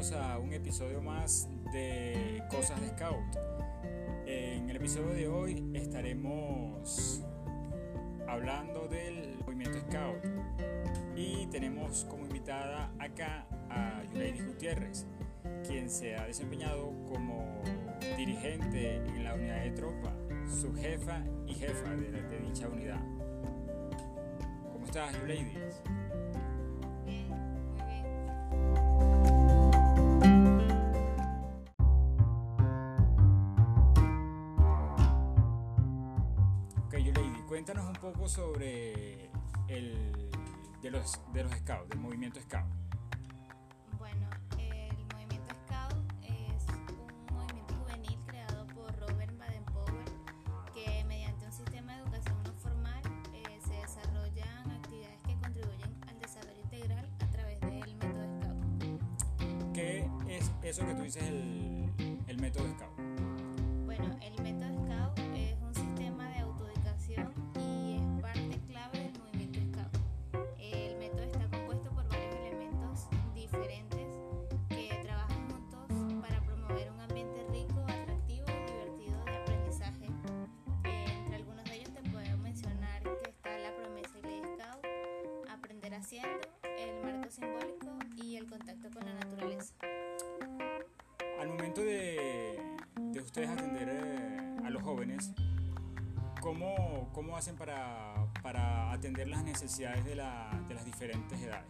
bienvenidos a un episodio más de Cosas de Scout. En el episodio de hoy estaremos hablando del movimiento Scout y tenemos como invitada acá a Yuleidis Gutiérrez, quien se ha desempeñado como dirigente en la unidad de tropa, subjefa y jefa de, de dicha unidad. ¿Cómo estás, Yuleidis? Cuéntanos un poco sobre el de los, de los scouts, del movimiento scout. Bueno, el movimiento scout es un movimiento juvenil creado por Robert Baden-Powell que mediante un sistema de educación no formal eh, se desarrollan actividades que contribuyen al desarrollo integral a través del método scout. ¿Qué es eso que tú dices el, el método scout? Momento de, de ustedes atender eh, a los jóvenes, ¿cómo, cómo hacen para, para, atender las necesidades de, la, de, las diferentes edades?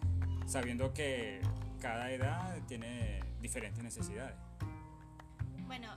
Sabiendo que cada edad tiene diferentes necesidades. Bueno,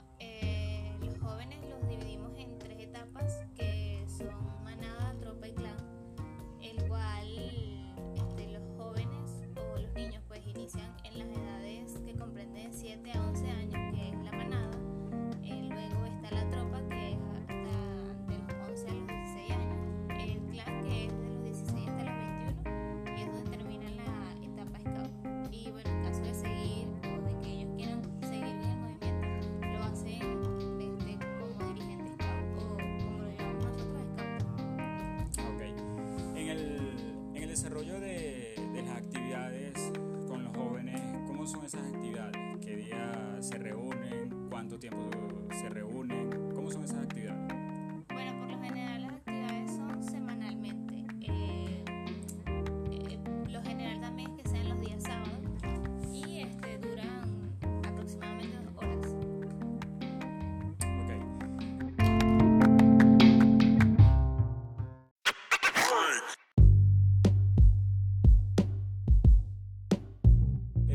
son esas actividades? ¿Qué día se reúnen? ¿Cuánto tiempo se reúnen? ¿Cómo son esas actividades?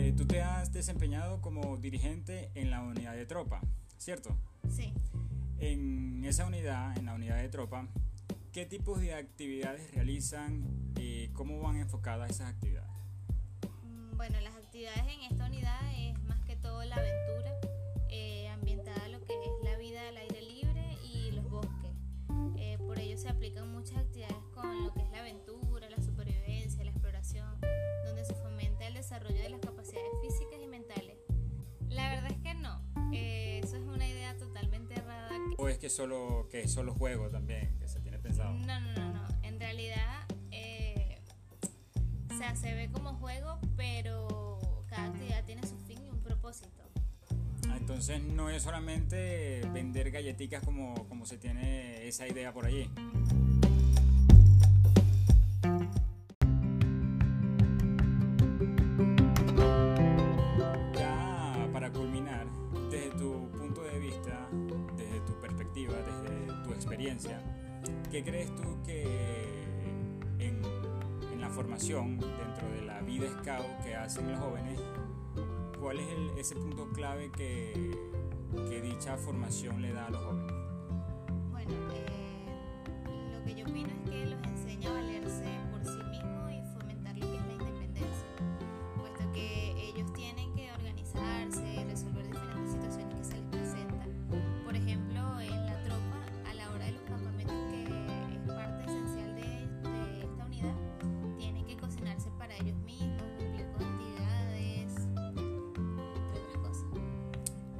Eh, tú te has desempeñado como dirigente en la unidad de tropa, ¿cierto? Sí. En esa unidad, en la unidad de tropa, ¿qué tipos de actividades realizan y cómo van enfocadas esas actividades? Mm, Bueno, las actividades en esta unidad es más que todo la aventura, que- ¿O es que solo, que es solo juego también, que se tiene pensado? No, no, no, no. En realidad, eh, o sea, se ve como juego, pero cada actividad tiene su fin y un propósito. Ah, Entonces no es solamente vender galletitas como, como se tiene esa idea por allí. Desde tu experiencia, ¿qué crees tú que en, en la formación, dentro de la vida scout que hacen los jóvenes, cuál es el- ese punto clave que, que dicha formación le da a los jóvenes? Bueno, eh, lo que yo opino es que los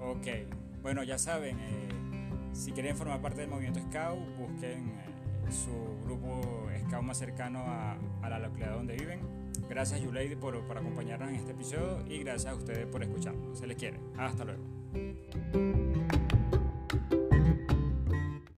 Ok, bueno, ya saben, eh, si quieren formar parte del movimiento Scout, busquen eh, su grupo Scout más cercano a, la localidad donde viven. Gracias, Yuleidi, por, por acompañarnos en este episodio y gracias a ustedes por escucharnos. Se les quiere. Hasta luego.